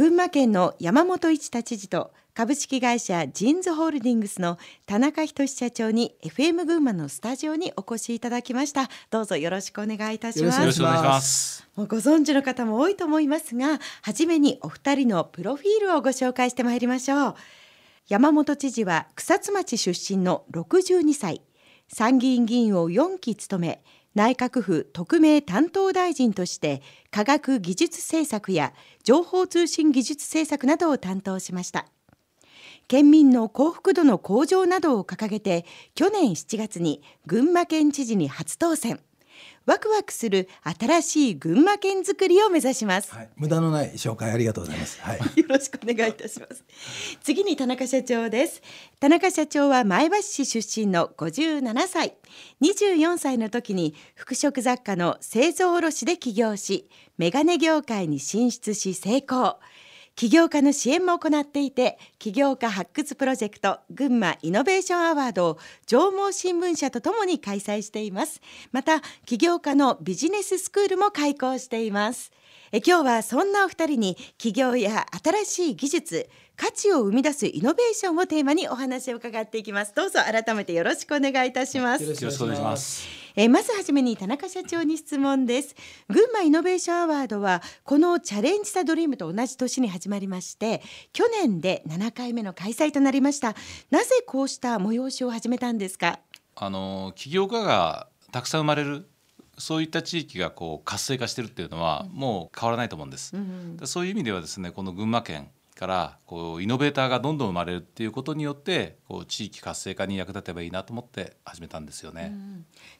群馬県の山本一太知事と株式会社ジーンズホールディングスの田中仁社長に FM 群馬のスタジオにお越しいただきました。どうぞよろしくお願いいたします。よろしくお願いしますもうご存知の方も多いと思いますが初めにお二人のプロフィールをご紹介してまいりましょう。山本知事は草津町出身の62歳。参議院議員を4期務め内閣府特命担当大臣として科学技術政策や情報通信技術政策などを担当しました。県民の幸福度の向上などを掲げて去年7月に群馬県知事に初当選。ワクワクする新しい群馬県づくりを目指します、はい、無駄のない紹介ありがとうございます、はい、よろしくお願いいたします。次に田中社長です。田中社長は前橋市出身の57歳。24歳の時に服飾雑貨の製造卸で起業しメガネ業界に進出し成功起業家の支援も行っていて起業家発掘プロジェクト群馬イノベーションアワードを上毛新聞社とともに開催しています。また起業家のビジネススクールも開講しています。え今日はそんなお二人に起業や新しい技術価値を生み出すイノベーションをテーマにお話を伺っていきます。どうぞ改めてよろしくお願いいたします。よろしくお願いします。えまずはじめに田中社長に質問です。群馬イノベーションアワードはこのチャレンジ・ザ・ドリームと同じ年に始まりまして去年で7回目の開催となりました。なぜこうした催しを始めたんですか？あの起業家がたくさん生まれるそういった地域がこう活性化してるっていうのはもう変わらないと思うんです、うんうん、そういう意味ではですねこの群馬県からこうイノベーターがどんどん生まれるっていうことによってこう地域活性化に役立てばいいなと思って始めたんですよね。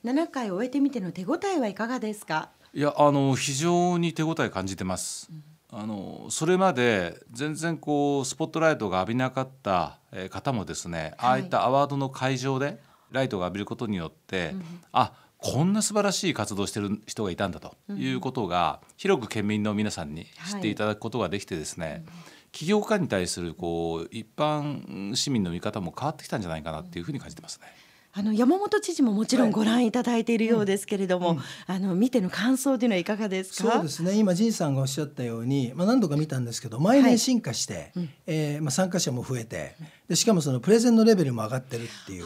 うん、7回終えてみての手応えはいかがですか？いやあの非常に手応え感じてます。うん、あのそれまで全然こうスポットライトが浴びなかった方もですね、はい、ああいったアワードの会場でライトが浴びることによって、うん、あこんな素晴らしい活動してる人がいたんだということが、広く県民の皆さんに知っていただくことができてですね、はい起業家に対するこう一般市民の見方も変わってきたんじゃないかなっていうふうに感じてますね。あの山本知事ももちろんご覧いただいているようですけれども、はいうん、あの見ての感想というのはいかがですか？そうですね。今仁さんがおっしゃったように、まあ何度か見たんですけど、毎年進化して、はい、えー、まあ参加者も増えて、でしかもそのプレゼンのレベルも上がってるっていう、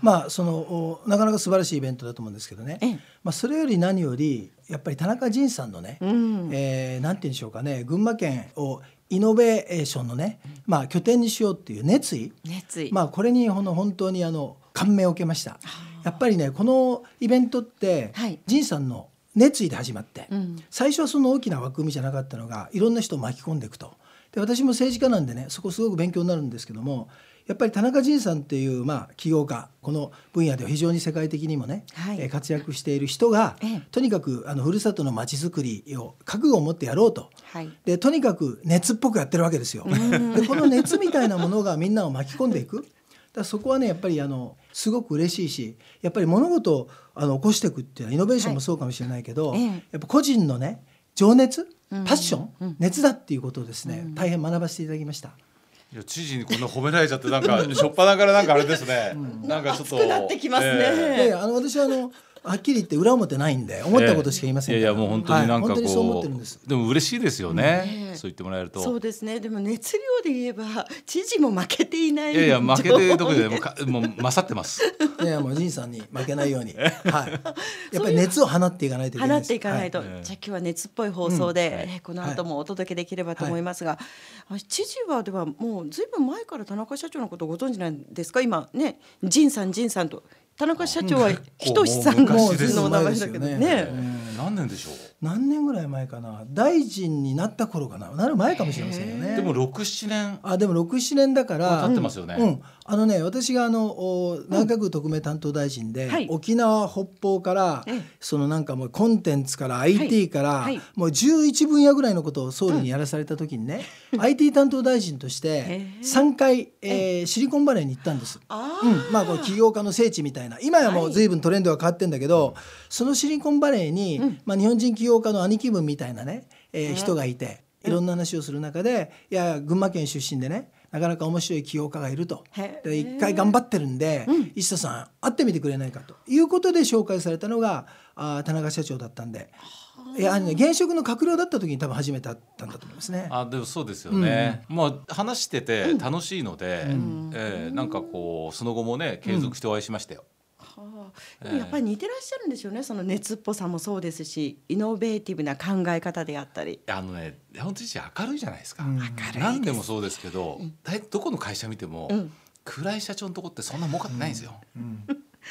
まあそのなかなか素晴らしいイベントだと思うんですけどね。まあそれより何よりやっぱり田中仁さんのね、うん、えー、なんて言うんでしょうかね、群馬県をイノベーションのね、まあ、拠点にしようっていう熱意。熱意、まあ、これに本当にあの感銘を受けました。やっぱりねこのイベントって、はい、仁さんの熱意で始まって、うん、最初はその大きな枠組みじゃなかったのがいろんな人を巻き込んでいくと。で私も政治家なんでねそこすごく勉強になるんですけどもやっぱり田中仁さんっていう、まあ、起業家この分野では非常に世界的にもね、はい、活躍している人が、ええ、とにかくあのふるさとのまちづくりを覚悟を持ってやろうと、はい、でとにかく熱っぽくやってるわけですよ。でこの熱みたいなものがみんなを巻き込んでいく。だそこはねやっぱりあのすごく嬉しいしやっぱり物事をあの起こしていくっていうのはイノベーションもそうかもしれないけど、はい、やっぱ個人のね情熱パッション、うん、熱だっていうことをですね、うん、大変学ばせていただきました。いや知事にこんな褒められちゃってなんか初っ端からなんかあれですね、うん、なんかちょっと。なってきますね、えー、あの私はあのはっきり言って裏表ないんで思ったことしか言いません、えー、いやいやもう本当になんかこう、はい、うでも嬉しいですよね、うん、そう言ってもらえると。そうですね。でも熱量で言えば知事も負けていないいやいや負けてどこでもかもう勝ってます。いやもう仁さんに負けないように。はい。やっぱり熱を放っていかないといけない放っていかないと、はい、じゃあ今日は熱っぽい放送で、うん、この後もお届けできればと思いますが、はい、知事はではもうずいぶん前から田中社長のことをご存知なんですか？今ね仁さん仁さんと田中社長はひとしさんの名前だけどね。何年でしょう？何年ぐらい前かな？大臣になった頃かな？なる前かもしれませんよね。でも六七年。あでも六七年だから。経ってますよね。うん。あのね私があの内閣特命担当大臣で、沖縄北方からそのなんかもうコンテンツから IT からもう十一分野ぐらいのことを総理にやらされた時にね、IT 担当大臣として三回、えー、シリコンバレーに行ったんです。うん。まあこの起業家の聖地みたいな。今やもう随分トレンドが変わってんだけど、はい、そのシリコンバレーに、うん、まあ、日本人起業家の兄貴分みたいなね、えー、人がいていろんな話をする中でいや群馬県出身でねなかなか面白い起業家がいると。で一回頑張ってるんで、うん、石田さん会ってみてくれないかと。いうことで紹介されたのがあ田中社長だったんで。いやあの、ね、現職の閣僚だった時に多分初めて会ったんだと思いますね。あでもそうですよね。うん、まあ話してて楽しいので、うん、えー、なんかこうその後もね継続してお会いしましたよ。はあ、でもやっぱり似てらっしゃるんですよね、その熱っぽさもそうですしイノベーティブな考え方であったり。あのね山本知明るいじゃないですか、うん、明るい何でもそうですけど、うん、どこの会社見ても、うん、暗い社長のとこってそんな儲かってないんですよ、うん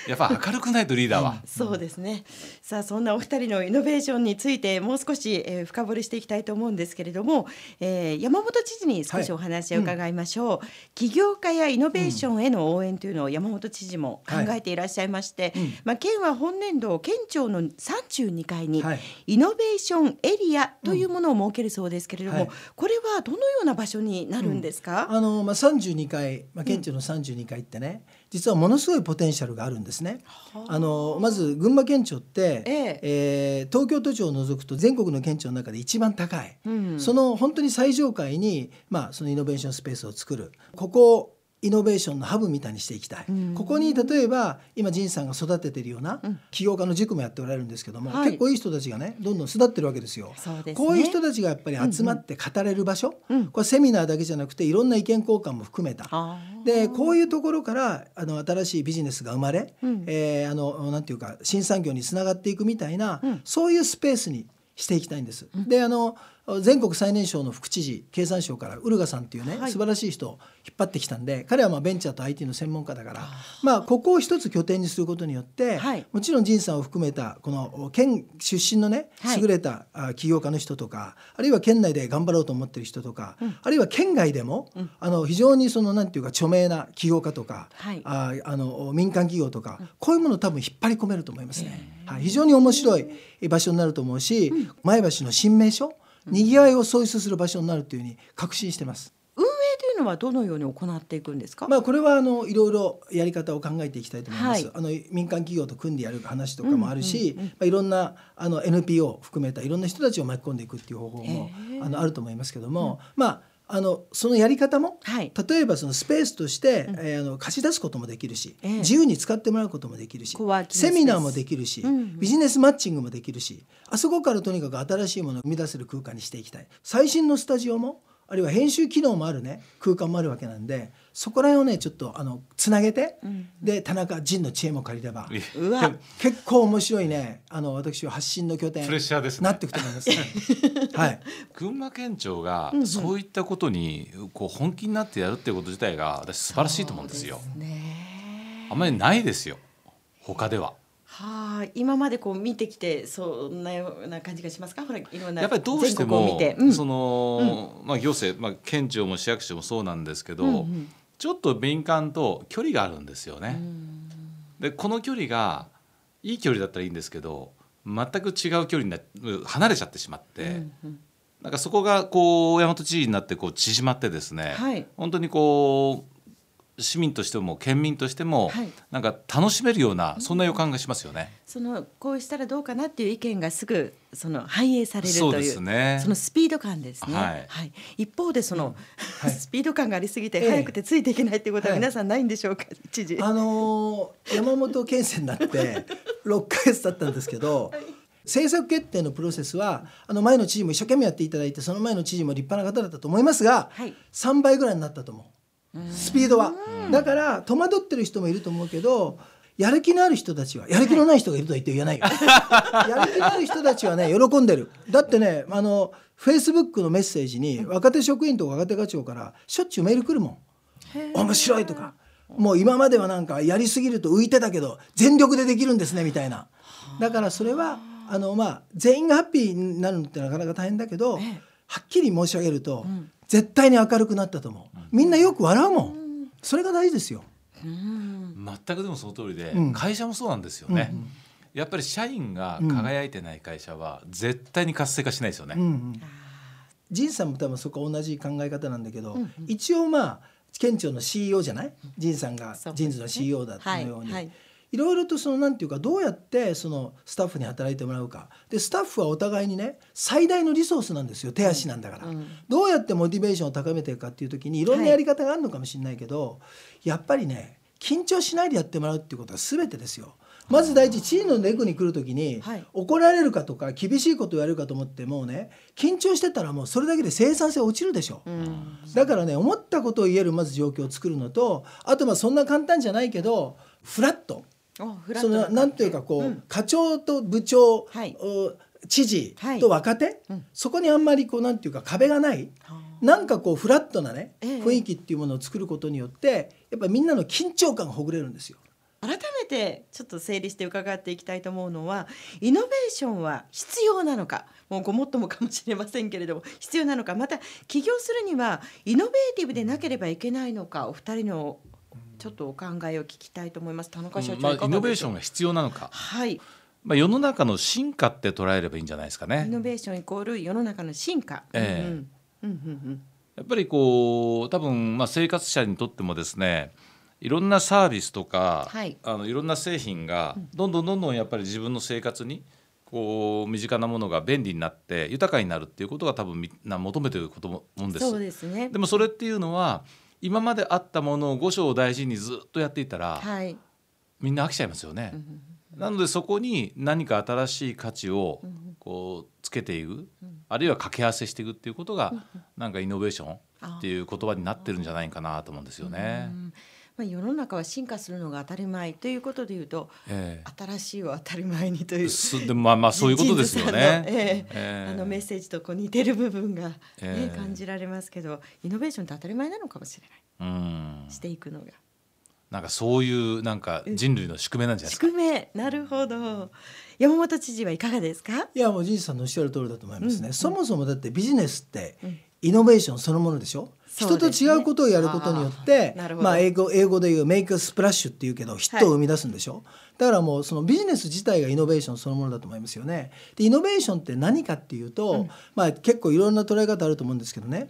やっぱ明るくないとリーダーは、うん、そうですね。さあそんなお二人のイノベーションについてもう少し、えー、深掘りしていきたいと思うんですけれども、えー、山本知事に少しお話を伺いましょう、はい。うん、起業家やイノベーションへの応援というのを山本知事も考えていらっしゃいまして、はい、まあ、県は本年度県庁の32階にイノベーションエリアというものを設けるそうですけれども、はい、これはどのような場所になるんですか、あのまあ、32階、まあ、県庁の32階ってね、実はものすごいポテンシャルがあるんですね。あ。のまず群馬県庁って、ええ。えー、東京都庁を除くと全国の県庁の中で一番高い、うん、その本当に最上階に、まあ、そのイノベーションスペースを作る。ここイノベーションのハブみたいにしていきたい、うん、ここに例えば今仁さんが育ててるような起業家の塾もやっておられるんですけども、結構いい人たちがねどんどん育ってるわけですよ。すね、こういう人たちがやっぱり集まって語れる場所、うんうん、これセミナーだけじゃなくていろんな意見交換も含めた。でこういうところからあの新しいビジネスが生まれ、うん、えー、あのなんていうか新産業につながっていくみたいな、そういうスペースにしていきたいんです。であの全国最年少の副知事経産省からウルガさんっていうね、はい、素晴らしい人を引っ張ってきたんで彼はまあベンチャーと IT の専門家だからまあここを一つ拠点にすることによって、はい、もちろん仁さんを含めたこの県出身のね優れた起業家の人とか、あるいは県内で頑張ろうと思ってる人とか、うん、あるいは県外でも、うん、あの非常にそのなんていうか著名な起業家とか、はい、ああの民間企業とか、うん、こういうものを多分引っ張り込めると思いますね。はい、非常に面白い場所になると思うし、前橋の新名所賑わいを創出する場所になるというふうに確信してます。運営というのはどのように行っていくんですか？まあこれはあのいろいろやり方を考えていきたいと思います。はい、あの民間企業と組んでやる話とかもあるし、まあいろんなあの NPO を含めたいろんな人たちを巻き込んでいくっていう方法もあのあると思いますけども、うん、まあ。あのそのやり方も、はい、例えばそのスペースとして、うん、えー、あの貸し出すこともできるし、えー、自由に使ってもらうこともできるしセミナーもできるし、うんうん、ビジネスマッチングもできるしあそこからとにかく新しいものを生み出せる空間にしていきたい。最新のスタジオもあるいは編集機能もあるね空間もあるわけなんでそこら辺をねちょっとあのつなげて、うん、で田中仁の知恵も借りれば結構面白いねあの私は発信の拠点プレッシャーです、ね、なっていくと思います、はい、群馬県庁がそういったことにこう本気になってやるっていうこと自体が私素晴らしいと思うんですよ。すね、あんまりないですよ。他では。はあ、今までこう見てきてそんなような感じがしますか？ほらいろんなやっぱりどうしても、うん、その、うん、まあ行政まあ県庁も市役所もそうなんですけど、うんうん、ちょっと敏感と距離があるんですよね。でこの距離がいい距離だったらいいんですけど全く違う距離にな離れちゃってしまって、うんうん、なんかそこがこう大和知事になってこう縮まってですね、はい、本当にこう市民としても県民としても、はい、なんか楽しめるようなそんな予感がしますよね。そのこうしたらどうかなっていう意見がすぐその反映されるというそね、そのスピード感ですね。はい、はい、一方でその、はい、スピード感がありすぎて早くてついていけないっていうことは皆さんないんでしょうか、知事。あのー、山本県政になって6か月経ったんですけど。政策決定のプロセスはあの前の知事も一生懸命やっていただいてその前の知事も立派な方だったと思いますが、はい、3倍ぐらいになったと思う。スピードは。だから戸惑ってる人もいると思うけどやる気のある人たちはやる気のない人がいるとは言って言えないよ。やる気のある人たちはね喜んでる。だってねあのフェイスブックのメッセージに若手職員とか若手課長からしょっちゅうメール来るもん。面白いとか。もう今まではなんかやりすぎると浮いてたけど全力でできるんですねみたいな。だからそれはあのまあ全員がハッピーになるのってなかなか大変だけどはっきり申し上げると、絶対に明るくなったと思うみんなよく笑うもん。それが大事ですよ。全くでもその通りで、うん、会社もそうなんですよね、うん、やっぱり社員が輝いてない会社は絶対に活性化しないですよね、うんうん、仁さんも多分そこ同じ考え方なんだけど、うんうん、一応まあ県庁の CEO じゃない？仁さんがジンズの CEO だったように、はいはいいろいろとそのなんていうかどうやってそのスタッフに働いてもらうか。でスタッフはお互いにね最大のリソースなんですよ。手足なんだから、うん。どうやってモチベーションを高めていくかっていう時にい。ろんなやり方があるのかもしれないけど、はい、やっぱりね緊張しないでやってもらうっていうことは全てですよ。まず第一知事のレクに来る時に、はい、怒られるかとか厳しいこと言われるかと思ってもうね緊張してたらもうそれだけで生産性落ちるでしょ、うん、だからね思ったことを言えるまず状況を作るのとあとまあそんな簡単じゃないけどフラットそのなんていうかこう、うん、課長と部長、はい、知事と若手、はいうん、そこにあんまりこうなんていうか壁がない、なんかこうフラットなね、え雰囲気っていうものを作ることによってやっぱりみんなの緊張感がほぐれるんですよ。改めてちょっと整理して伺っていきたいと思うのはイノベーションは必要なのかもうごもっともかもしれませんけれども必要なのかまた起業するにはイノベーティブでなければいけないのかお二人のちょっとお考えを聞きたいと思います。田中社長、うんまあ、イノベーションが必要なのか。はい。まあ、世の中の進化って捉えればいいんじゃないですかね。イノベーションイコール世の中の進化。ええ。うんうん。うんやっぱりこう多分まあ生活者にとってもですねいろんなサービスとか、はい、あのいろんな製品がどんどんどんどんやっぱり自分の生活にこう身近なものが便利になって豊かになるっていうことが多分みんな求めてることもんです。そうですね。でもそれっていうのは今まであったものを五章大事にずっとやっていたら、はい、みんな飽きちゃいますよね。なのでそこに何か新しい価値をこうつけていく、あるいは掛け合わせしていくっていうことがなんかイノベーションっていう言葉になってるんじゃないかなと思うんですよね。まあ、世の中は進化するのが当たり前ということでいうと、えー、新しいを当たり前にというでまあまあそういうことですよね。えーえー、あのメッセージとこう似てる部分がね、えー、感じられますけどイノベーションって当たり前なのかもしれない、うん、していくのが。なんかそういうなんか人類の宿命なんじゃないですか？宿命なるほど。山本知事はいかがですか？いやもうじいさんのおっしゃる通りだと思いますね。うん、そもそもだってビジネスってイノベーションそのものでしょ？人と違うことをやることによって、まあ英語英語で言うメイクスプラッシュっていうけどヒットを生み出すんでしょ？はい、だからもうそのビジネス自体がイノベーションそのものだと思いますよね。でイノベーションって何かっていうと、うん、まあ結構いろんな捉え方あると思うんですけどね。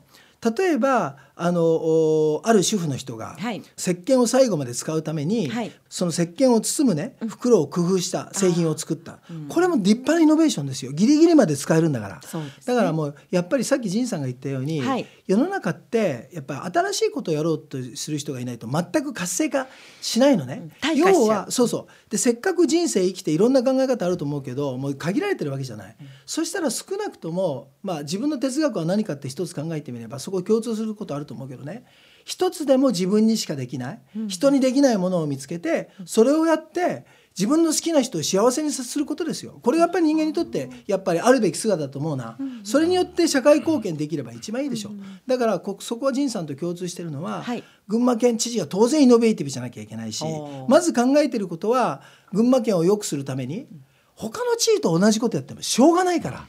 例えばあのある主婦の人が、はい、石鹸を最後まで使うために、はい、その石鹸を包むね袋を工夫した製品を作った、うん、これも立派なイノベーションですよ。ギリギリまで使えるんだから、ね、だからもうやっぱりさっき仁さんが言ったように、はい、世の中ってやっぱり新しいことをやろうとする人がいないと全く活性化しないのね。うん、要はそうそう。でせっかく人生生きていろんな考え方あると思うけどもう限られてるわけじゃない。うん、そしたら少なくとも、まあ、自分の哲学は何かって一つ考えてみればそこ共通することあると思うけどね。一つでも自分にしかできない、うん、人にできないものを見つけてそれをやって自分の好きな人を幸せにすることですよ。これがやっぱり人間にとってやっぱりあるべき姿だと思うな、それによって社会貢献できれば一番いいでしょ、う。だからこそこは仁さんと共通してるのは、はい、群馬県知事が当然イノベーティブじゃなきゃいけないしまず考えてることは群馬県を良くするために他の地位と同じことやってもしょうがないから。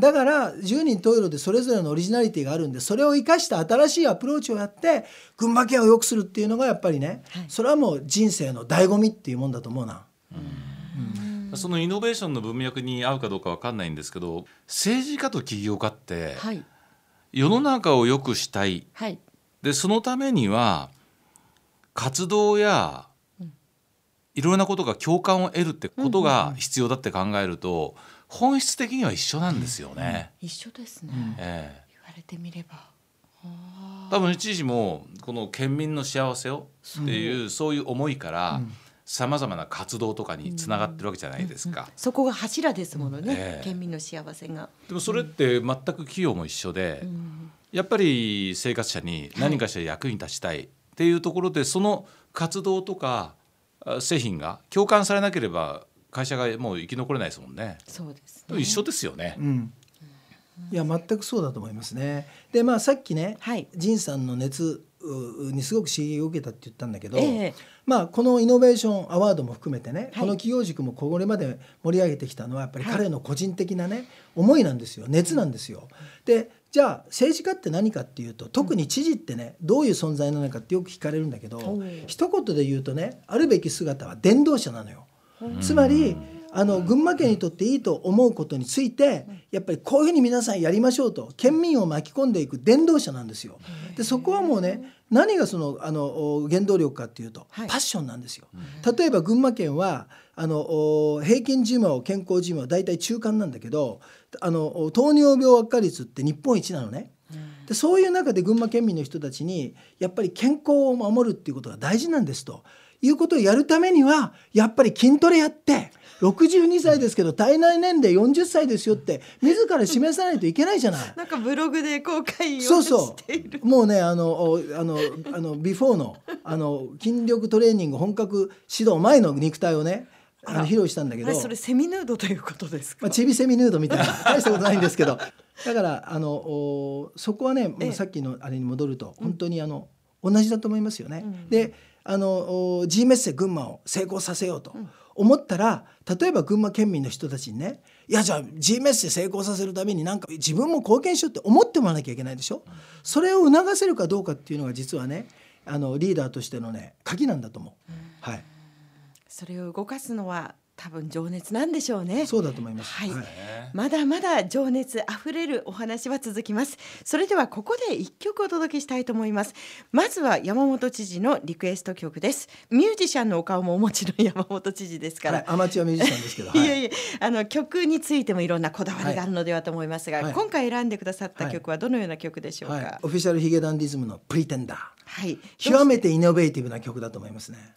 だから10人十色でそれぞれのオリジナリティがあるんでそれを生かした新しいアプローチをやって群馬県を良くするっていうのがやっぱりね、はい、それはもう人生の醍醐味っていうもんだと思うな。うん、そのイノベーションの文脈に合うかどうか分かんないんですけど政治家と起業家って、はい、世の中を良くしたい、はい、でそのためには活動やいろんなことが共感を得るってことが必要だって考えると、本質的には一緒なんですよね。一緒ですね、ええ、言われてみれば。多分知事もこの県民の幸せをっていうそう。いう思いからさまざまな活動とかにつながってるわけじゃないですか、うん。うん、そこが柱ですものね、ええ、県民の幸せが。でもそれって全く企業も一緒で、うん、やっぱり生活者に何かしら役に立ちたいっていうところで、その活動とか製品が共感されなければ会社がもう生き残れないですもんね。そうです、ね、一緒ですよね。うん。いや全くそうだと思いますね。でまあさっきね、はい、仁さんの熱にすごく刺激を受けたって言ったんだけど、えー、まあこのイノベーションアワードも含めてね、はい、この企業軸もこれまで盛り上げてきたのはやっぱり彼の個人的なね、はい、思いなんですよ熱なんですよ。でじゃあ政治家って何かっていうと特に知事ってねどういう存在なのかってよく聞かれるんだけど、うん、一言で言うとねあるべき姿は伝道者なのよ。つまりあの群馬県にとっていいと思うことについてやっぱりこういうふうに皆さんやりましょうと県民を巻き込んでいく伝道者なんですよ。でそこはもうね何がそのあの原動力かっていうと、パッションなんですよ。例えば群馬県はあの平均寿命健康寿命大体中間なんだけどあの糖尿病悪化率って日本一なのね。でそういう中で群馬県民の人たちにやっぱり健康を守るっていうことが大事なんですということをやるためにはやっぱり筋トレやって62歳ですけど体内年齢40歳ですよって自ら示さないといけないじゃない。なんかブログで公開そうそう。もうねあのあのあのビフォーのあの筋力トレーニング本格指導前の肉体をねあの披露したんだけど。それセミヌードということですか、まあ、チビセミヌードみたいな大したことないんですけど。だからあのそこはねもうさっきのあれに戻ると本当にあの、同じだと思いますよね。うん、であの G メッセ群馬を成功させようと思ったら、例えば群馬県民の人たちにねいやじゃあ G メッセ成功させるためになんか自分も貢献しようって思ってもらわなきゃいけないでしょ？それを促せるかどうかっていうのが実はねあのリーダーとしてのね鍵なんだと思う。はい。それを動かすのは多分情熱なんでしょうね。そうだと思います、はい、はい、まだまだ情熱あふれるお話は続きます。それではここで一曲お届けしたいと思います。まずは山本知事のリクエスト曲です。ミュージシャンのお顔もお持ちの山本知事ですから、はい、アマチュアミュージシャンですけど、はい、いやいやあの曲についてもいろんなこだわりがあるのではと思いますが、今回選んでくださった曲はどのような曲でしょうか、オフィシャルヒゲダンディズムのプリテンダー。はい、極めて？イノベーティブな曲だと思いますね